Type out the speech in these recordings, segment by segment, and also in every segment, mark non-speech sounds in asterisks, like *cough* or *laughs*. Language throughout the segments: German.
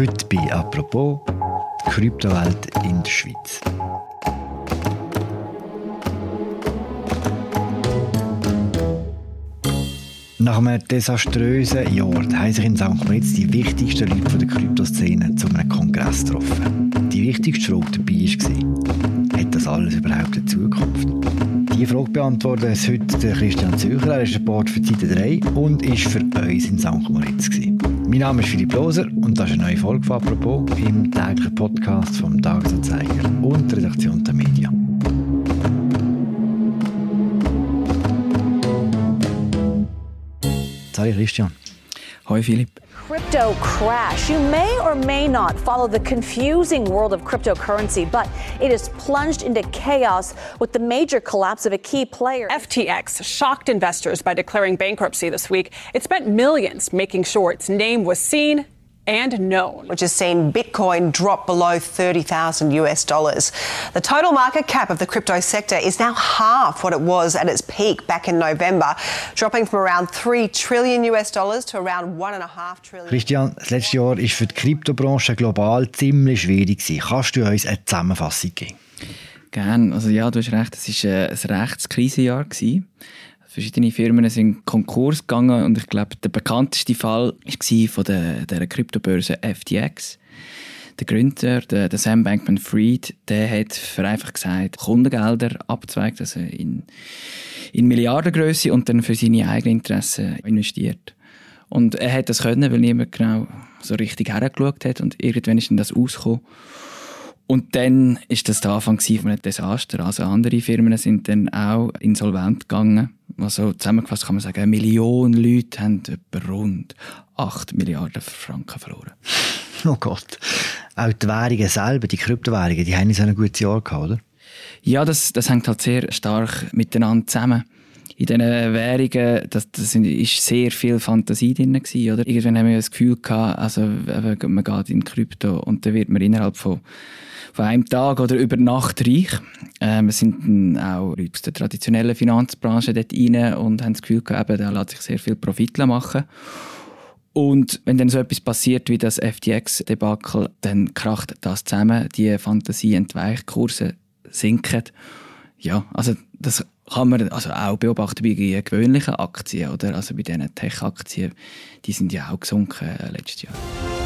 Heute bei «Apropos» die Kryptowelt in der Schweiz. Nach einem desaströsen Jahr haben sich in St. Moritz die wichtigsten Leute der Kryptoszene zu einem Kongress getroffen. Die wichtigste Frage dabei war, das alles überhaupt eine Zukunft? Diese Frage beantwortet uns heute Christian Zücher. Er ist ein Board für Seite 3 und ist für uns in St. Moritz. Gewesen. Mein Name ist Philipp Loser und das ist eine neue Folge von «Apropos» im täglichen Podcast vom Tagesanzeiger und der Redaktion der Medien. Salut Christian. Hoi Philipp. Crypto crash. You may or may not follow the confusing world of cryptocurrency, but it has plunged into chaos with the major collapse of a key player. FTX shocked investors by declaring bankruptcy this week. It spent millions making sure its name was seen and known. Which has seen Bitcoin drop below 30,000 US dollars. The total market cap of the crypto sector is now half what it was at its peak back in November, dropping from around 3 trillion US dollars to around 1.5 trillion. Christian, das letzte Jahr war für die Kryptobranche global ziemlich schwierig. Kannst du uns eine Zusammenfassung geben? Gerne. Also ja, du hast recht, es war äh, ein Rechtskrisenjahr. Verschiedene Firmen sind Konkurs gegangen und ich glaube, der bekannteste Fall war von der, der Kryptobörse FTX. Der Gründer, der, der Sam Bankman-Fried, der hat vereinfacht gesagt Kundengelder abzweigt, also in, in Milliardengröße und dann für seine eigenen Interessen investiert. Und er hat das können, weil niemand genau so richtig hergeschaut hat und irgendwann ist dann das ausgekommen. Und dann ist das der Anfang von einem Desaster. Also andere Firmen sind dann auch insolvent gegangen. Also zusammengefasst kann man sagen, eine Million Leute haben etwa rund 8 Milliarden Franken verloren. *laughs* Oh Gott. Auch die Währungen selber, die Kryptowährungen, die haben nicht so ein gutes Jahr gehabt, oder? Ja, das, das hängt halt sehr stark miteinander zusammen. In diesen Währungen, das, das ist sehr viel Fantasie drin gewesen, oder? Irgendwann haben wir das Gefühl gehabt, also man geht in Krypto und dann wird man innerhalb von von einem Tag oder über Nacht reich. Ähm, es sind auch Leute aus der traditionellen Finanzbranche dort rein und haben das Gefühl gehabt, da lässt sich sehr viel Profit machen. Und wenn dann so etwas passiert wie das FTX-Debakel, dann kracht das zusammen, die Fantasie entweicht, Kurse sinken. Ja, also das kann man also auch beobachten bei gewöhnlichen Aktien, oder? Also bei diesen Tech-Aktien, die sind ja auch gesunken äh, letztes Jahr.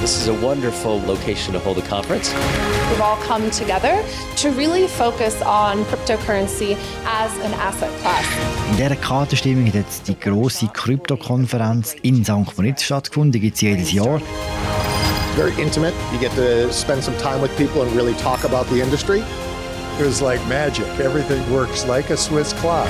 This is a wonderful location to hold a conference. We've all come together to really focus on cryptocurrency as an asset class. In dieser Kartenstimmung hat jetzt die grosse Kryptokonferenz in St. Moritz stattgefunden. Die gibt es jedes Jahr. Very intimate. You get to spend some time with people and really talk about the industry. It was like magic. Everything works like a Swiss clock.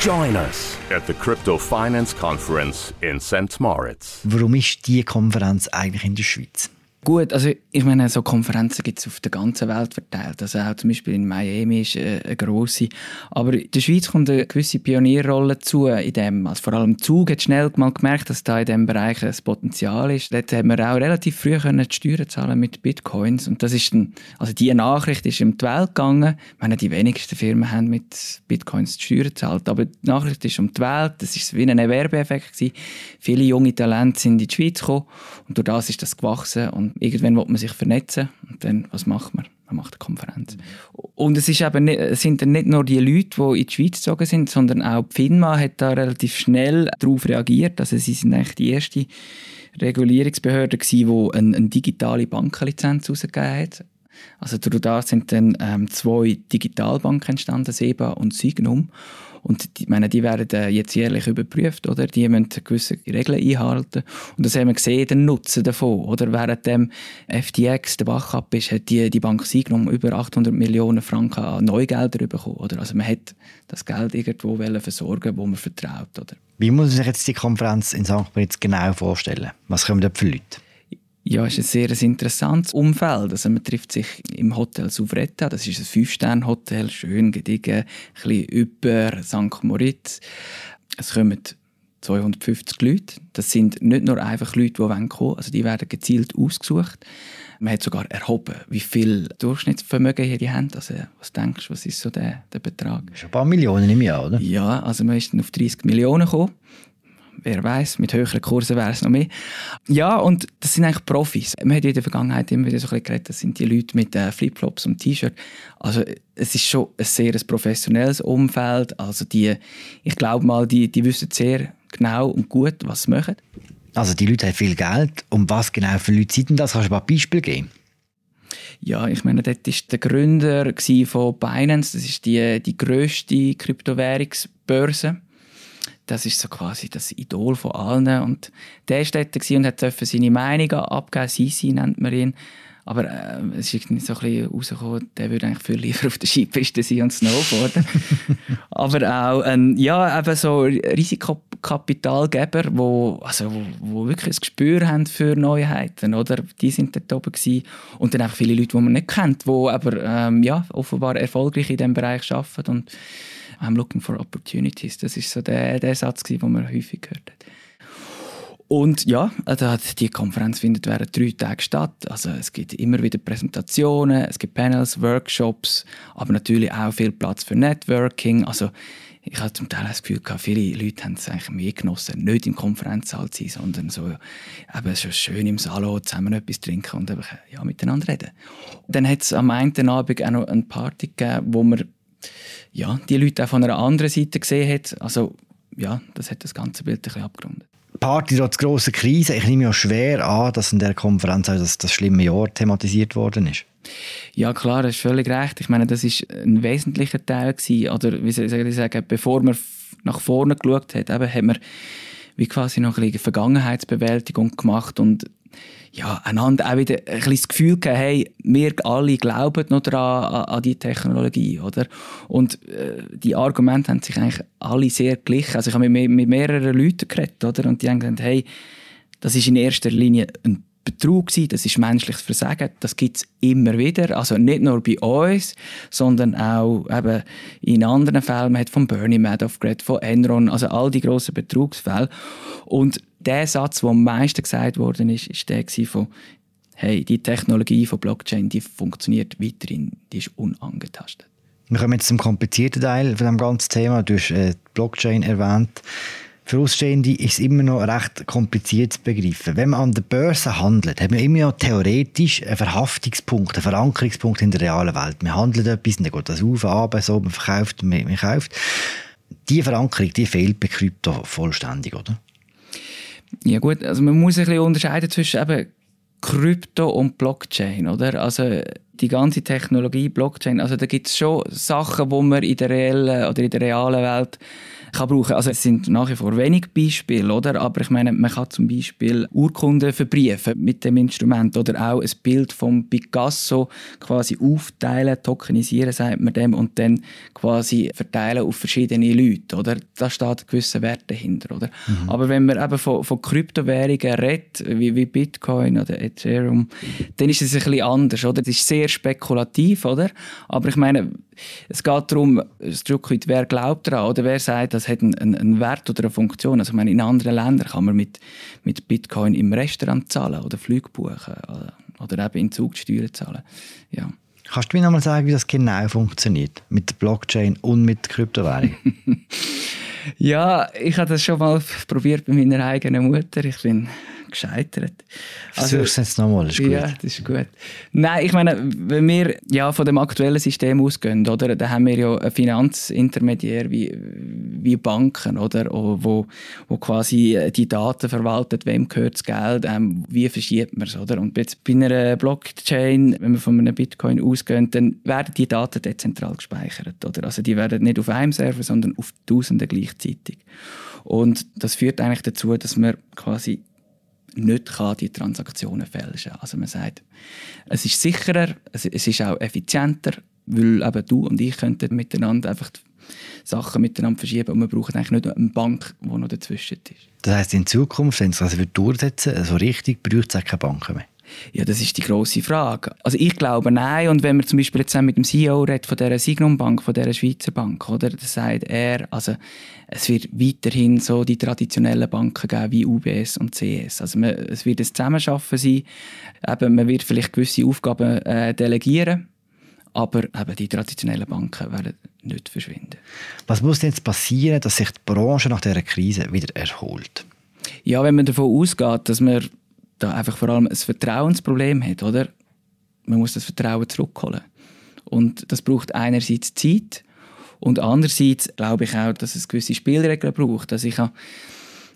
Join us at the Crypto Finance Conference in St. Moritz. Warum ist diese Konferenz eigentlich in der Schweiz? Gut, also ich meine, so Konferenzen gibt es auf der ganzen Welt verteilt. Also auch zum Beispiel in Miami ist äh, eine grosse. Aber in der Schweiz kommt eine gewisse Pionierrolle zu. In dem, also vor allem Zug hat schnell mal gemerkt, dass da in diesem Bereich ein Potenzial ist. Dort haben wir auch relativ früh können die Steuern zahlen mit Bitcoins. Und das ist dann, also diese Nachricht ist um die Welt gegangen. Ich meine, die wenigsten Firmen haben mit Bitcoins die Steuern gezahlt. Aber die Nachricht ist um die Welt. Das ist wie ein Werbeeffekt. Viele junge Talente sind in die Schweiz gekommen. Und durch das ist das gewachsen. Und irgendwann will man sich vernetzen und dann, was macht man? Man macht eine Konferenz. Und es, ist eben nicht, es sind dann nicht nur die Leute, die in die Schweiz gezogen sind, sondern auch die FINMA hat da relativ schnell darauf reagiert. Also sie sind eigentlich die erste Regulierungsbehörde gewesen, die eine, eine digitale Bankenlizenz herausgegeben hat. Also durch das sind dann ähm, zwei Digitalbanken entstanden, SEBA und Signum. Und die, meine, die werden äh, jetzt jährlich überprüft, oder? Die müssen gewisse Regeln einhalten. Und das haben wir gesehen, den Nutzen davon, oder? Während dem FTX der Bach ab ist, hat die, die Bank Signum über 800 Millionen Franken an Neugelder bekommen, oder? Also man hat das Geld irgendwo versorgen, wo man vertraut, oder? Wie muss man sich jetzt die Konferenz in St. Moritz genau vorstellen? Was kommen dort für Leute? Ja, es ist ein sehr interessantes Umfeld. Also man trifft sich im Hotel Souvretta, das ist ein Fünf-Sterne-Hotel, schön gediegen, ein bisschen über St. Moritz. Es kommen 250 Leute. Das sind nicht nur einfach Leute, die kommen wollen, also die werden gezielt ausgesucht. Man hat sogar erhoben, wie viel Durchschnittsvermögen hier die haben. Also, was denkst du, was ist so der, der Betrag? Das ist ein paar Millionen im Jahr, oder? Ja, also man ist dann auf 30 Millionen gekommen wer weiß, mit höheren Kursen wäre es noch mehr. Ja, und das sind eigentlich Profis. Man hat in der Vergangenheit immer wieder so ein bisschen geredet, das sind die Leute mit äh, Flipflops und T-Shirt. Also es ist schon ein sehr professionelles Umfeld. Also die, ich glaube mal, die, die wissen sehr genau und gut, was sie machen. Also die Leute haben viel Geld. Um was genau für Leute sind denn das? Kannst du ein paar Beispiele geben? Ja, ich meine, dort war der Gründer von Binance. Das ist die, die grösste Kryptowährungsbörse. Das ist so quasi das Idol von allen. Und der war dort und hat seine Meinung abgeben. Sisi nennt man ihn. Aber äh, es ist nicht so ein bisschen rausgekommen, der würde eigentlich viel lieber auf der Skipiste sein und Snowboarden. *laughs* Aber auch ein, ja, eben so Risikokapitalgeber, wo, also, wo, wo wirklich ein Gespür haben für Neuheiten, oder? Die sind dort oben gewesen. Und dann einfach viele Leute, die man nicht kennt, die aber ähm, ja, offenbar erfolgreich in diesem Bereich arbeiten und I'm looking for opportunities. Das ist so der, der Satz, den man häufig gehört hat. Und ja, also die Konferenz findet während drei Tagen statt. Also es gibt immer wieder Präsentationen, es gibt Panels, Workshops, aber natürlich auch viel Platz für Networking. Also ich habe zum Teil das Gefühl viele Leute haben es eigentlich mehr genossen, nicht im Konferenzsaal zu sein, sondern so eben so schön im Salon zusammen etwas trinken und einfach, ja, miteinander reden. Dann hat es am einen Abend auch noch eine Party gegeben, wo man ja, die Leute auch von einer anderen Seite gesehen hat. Also ja, das hat das ganze Bild ein bisschen abgerundet. Party trotz grosser Krise. Ich nehme ja schwer an, dass in der Konferenz auch das, das schlimme Jahr thematisiert worden ist. Ja klar, das ist völlig recht. Ich meine, das ist ein wesentlicher Teil gewesen. Oder wie soll ich sagen, bevor man nach vorne geschaut hat, eben, hat man wie quasi noch ein bisschen Vergangenheitsbewältigung gemacht und ja, einander auch wieder ein das Gefühl gegeben, hey, wir alle glauben noch daran, an, an die Technologie, oder? Und äh, die Argumente haben sich eigentlich alle sehr glichen. Also ich habe mit, mit mehreren Leuten geredet, oder? Und die haben gesagt, hey, das ist in erster Linie ein Betrug gewesen, das ist menschliches Versagen, das gibt es immer wieder, also nicht nur bei uns, sondern auch eben in anderen Fällen, man hat von Bernie Madoff geredet, von Enron, also all die grossen Betrugsfälle und der Satz, der am meisten gesagt worden ist, ist der von hey, die Technologie von Blockchain, die funktioniert weiterhin, die ist unangetastet. Wir kommen jetzt zum komplizierten Teil von dem ganzen Thema. Du hast äh, Blockchain erwähnt. Für Ausstehende ist es immer noch recht kompliziert zu begreifen. Wenn man an der Börse handelt, hat man immer noch theoretisch einen Verhaftungspunkt, einen Verankerungspunkt in der realen Welt. Man handelt etwas, dann geht das auf, ab, so, man verkauft, man, man kauft. Die Verankerung, die fehlt bei Krypto vollständig, oder? Ja gut, also man muss ein bisschen unterscheiden zwischen eben Krypto und Blockchain, oder? Also die ganze Technologie Blockchain, also da gibt es schon Sachen, wo man in der reellen oder in der realen Welt kann brauchen. Also es sind nach wie vor wenig Beispiele, oder? Aber ich meine, man kann zum Beispiel Urkunden verbriefen mit dem Instrument oder auch ein Bild von Picasso quasi aufteilen, tokenisieren, sagt man dem, und dann quasi verteilen auf verschiedene Leute, oder? Da steht ein gewisser Wert dahinter, oder? Mhm. Aber wenn man eben von, von Kryptowährungen redet, wie, wie Bitcoin oder Ethereum, dann ist es ein bisschen anders, oder? Das ist sehr spekulativ, oder? Aber ich meine, es geht darum, ein Stück weit, wer glaubt daran oder wer sagt, das hat einen, einen, Wert oder eine Funktion. Also ich meine, in anderen Ländern kann man mit, mit Bitcoin im Restaurant zahlen oder Flüge buchen oder, oder eben in Zugsteuern zahlen. Ja. Kannst du mir noch mal sagen, wie das genau funktioniert mit der Blockchain und mit Kryptowährung? *laughs* ja, ich habe das schon mal probiert bei meiner eigenen Mutter. Ich bin gescheitert. Also, Versuch's jetzt nochmal, ist gut. Ja, das ist gut. Nein, ich meine, wenn wir ja von dem aktuellen System ausgehen, oder, dann haben wir ja einen Finanzintermediär wie, wie Banken, oder, wo, wo quasi die Daten verwaltet, wem gehört das Geld, ähm, wie verschiebt man es, oder? Und jetzt bei einer Blockchain, wenn wir von einem Bitcoin ausgehen, dann werden die Daten dezentral gespeichert, oder? Also die werden nicht auf einem Server, sondern auf Tausenden gleichzeitig. Und das führt eigentlich dazu, dass man quasi nicht kann die Transaktionen fälschen kann. Also man sagt, es ist sicherer, es, ist auch effizienter, weil eben du und ich könnten miteinander einfach Sachen miteinander verschieben und wir brauchen eigentlich nicht eine Bank, die noch dazwischen ist. Das heisst, in Zukunft, wenn es das durchsetzen so richtig, braucht es auch keine Banken mehr? Ja, das ist die große Frage. Also ich glaube nein. Und wenn man zum Beispiel jetzt mit dem CEO redet von der Signum Bank, von der Schweizer Bank, oder, dann sagt er, also es wird weiterhin so die traditionellen Banken geben wie UBS und CS. Also man, es wird ein Zusammenschaffen sein. Eben, man wird vielleicht gewisse Aufgaben äh, delegieren Aber eben die traditionellen Banken werden nicht verschwinden. Was muss denn jetzt passieren, dass sich die Branche nach dieser Krise wieder erholt? Ja, wenn man davon ausgeht, dass man da einfach vor allem ein Vertrauensproblem hat, oder? Man muss das Vertrauen zurückholen. Und das braucht einerseits Zeit und andererseits glaube ich auch, dass es gewisse Spielregeln braucht. Also ich habe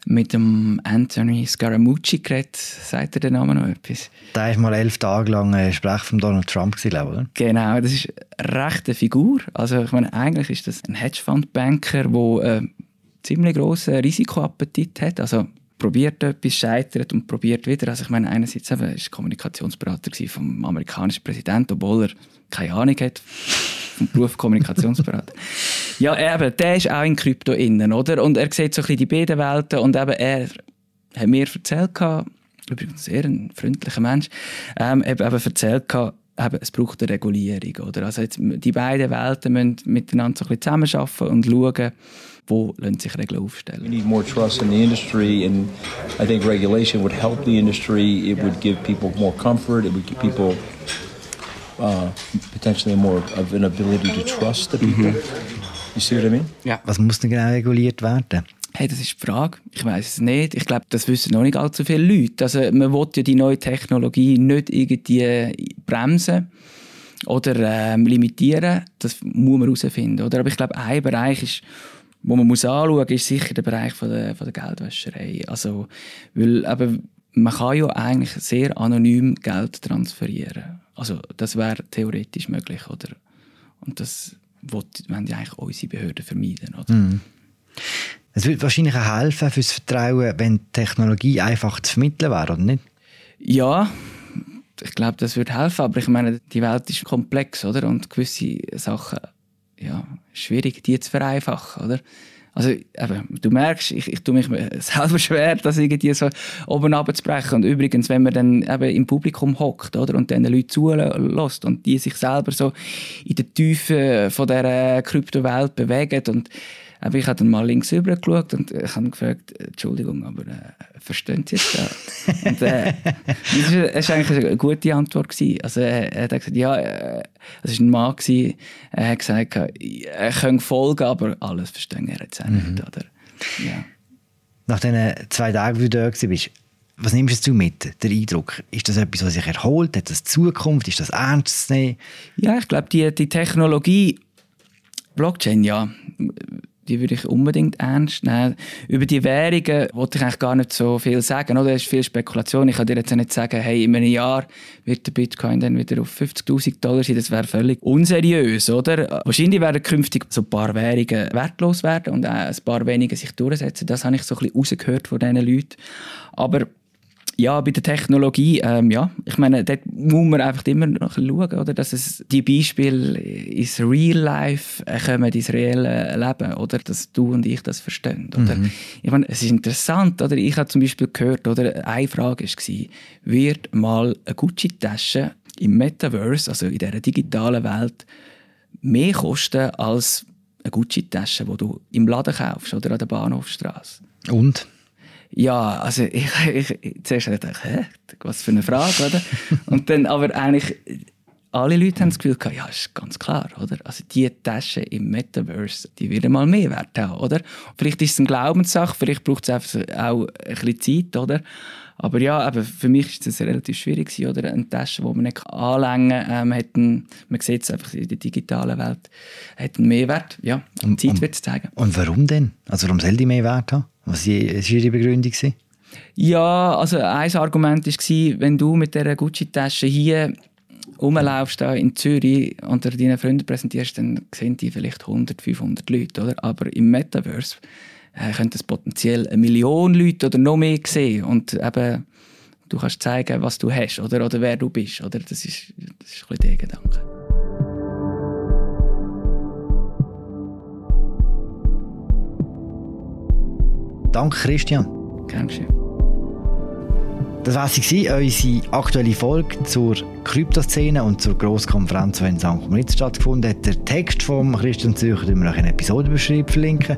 mit dem Anthony Scaramucci geredet. Sagt er den Namen noch etwas? Der war mal elf Tage lang ein Sprech von Donald Trump, glaube oder? Genau, das ist eine rechte Figur. Also ich meine, eigentlich ist das ein Hedgefonds-Banker, der einen ziemlich grossen Risikoappetit hat. Also probiert etwas, scheitert und probiert wieder. Also ich meine, einerseits war er Kommunikationsberater vom amerikanischen Präsidenten, obwohl er keine Ahnung hat vom Beruf Kommunikationsberater. *laughs* ja, eben, der ist auch in Krypto innen, oder? Und er sieht so ein bisschen die beiden Welten und eben er hat mir erzählt, übrigens sehr ein freundlicher Mensch, ähm, eben, eben erzählt, eben, es braucht eine Regulierung, oder? Also jetzt, die beiden Welten müssen miteinander so ein bisschen zusammenarbeiten und schauen, wo lassen sich Regeln aufstellen. We need more trust in the industry and I think regulation would help the industry. It would give people more comfort. It would give people uh, potentially more of an ability to trust the people. You see what I mean? Ja. Was muss denn genau reguliert werden? Hey, das ist die Frage. Ich weiß es nicht. Ich glaube, das wissen noch nicht allzu viele Leute. Also, man will ja die neue Technologie nicht irgendwie bremsen oder ähm, limitieren. Das muss man herausfinden. Oder? Aber ich glaube, ein Bereich ist, wo man muss anschauen muss, ist sicher der Bereich von der, von der Geldwäscherei. Also, weil eben, man kann ja eigentlich sehr anonym Geld transferieren. Also das wäre theoretisch möglich, oder? Und das wollen ja eigentlich unsere Behörden vermeiden, oder? Mhm. Es würde wahrscheinlich auch helfen fürs Vertrauen, wenn die Technologie einfach zu vermitteln wäre, oder nicht? Ja, ich glaube, das würde helfen, aber ich meine, die Welt ist komplex, oder? Und gewisse Sachen, ja, schwierig, die zu vereinfachen, oder? Also, eben, du merkst, ich, ich tue mich *laughs* selber schwer, das irgendwie so oben abzubrechen. Und übrigens, wenn man dann eben im Publikum hockt, oder, und dann Leute zulässt und die sich selber so in der Tiefe von dieser Kryptowelt bewegen und aber ich habe dann mal links rüber geschaut und ich habe gefragt, Entschuldigung, aber äh, verstehen Sie das? *laughs* und, äh, das war eigentlich eine gute Antwort. Gewesen. Also, äh, er hat gesagt, ja, äh, es war ein Mann, gewesen, er hat gesagt, er könnte folgen, aber alles verstehen er jetzt auch nicht. Mhm. Oder? Ja. Nach diesen zwei Tagen, wie du da warst, was nimmst du mit, der Eindruck? Ist das etwas, was sich erholt? Hat das Zukunft? Ist das ernst zu nehmen? Ja, ich glaube, die, die Technologie, Blockchain, ja, die würde ich unbedingt ernst nehmen. Über die Währungen wollte ich eigentlich gar nicht so viel sagen. Oder? Es ist viel Spekulation. Ich kann dir jetzt nicht sagen, hey, in einem Jahr wird der Bitcoin dann wieder auf 50'000 Dollar sein. Das wäre völlig unseriös. Oder? Wahrscheinlich werden künftig so ein paar Währungen wertlos werden und auch ein paar wenige sich durchsetzen. Das habe ich so ein bisschen rausgehört von diesen Leuten. Aber ja, bei der Technologie, ähm, ja, ich meine, dort muss man einfach immer noch schauen, oder, dass es die Beispiele ins Real Life kommen, ins reelle Leben, oder, dass du und ich das verstehen, oder. Mhm. Ich meine, es ist interessant, oder, ich habe zum Beispiel gehört, oder, eine Frage war, wird mal eine Gucci-Tasche im Metaverse, also in dieser digitalen Welt, mehr kosten als eine Gucci-Tasche, die du im Laden kaufst, oder an der Bahnhofstrasse? Und? Ja, also *laughs* ich, ich, zuerst dachte ich, hä, was für eine Frage, oder? Und dann aber eigentlich, alle Leute haben das Gefühl gehabt, ja, ist ganz klar, oder? Also die Tasche im Metaverse, die wird mal mehr wert haben, oder? Vielleicht ist es eine Glaubenssache, vielleicht braucht es auch ein bisschen Zeit, oder? Aber ja, aber für mich ist es relativ schwierig oder? Eine Tasche, die man nicht anlängen kann, ähm, hat einen, man sieht es einfach in der digitalen Welt, hat einen Mehrwert. Ja, und, Zeit wird es zeigen. Und warum denn? Also warum soll die Mehrwert haben? Was war Ihre Begründung? Ja, also ein Argument war, wenn du mit dieser Gucci-Tasche hier rumlaufst in Zürich und deinen Freunden präsentierst, dann sehen die vielleicht 100, 500 Leute, oder? Aber im Metaverse äh, es potenziell eine Million Leute oder noch mehr sehen und eben du kannst zeigen, was du hast oder, oder wer du bist, oder? Das ist, das ist ein bisschen der Gedanke. Danke, Christian. Gern geschehen. Das war sie, unsere aktuelle Folge zur Kryptoszene und zur Grosskonferenz, die in St. Moritz stattgefunden hat. Der Text von Christian Zücher, den wir noch in Episodenbeschreibung verlinken.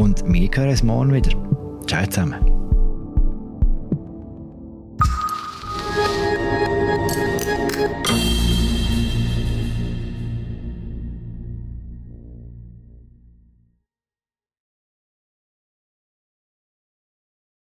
Und wir hören uns morgen wieder. Ciao zusammen.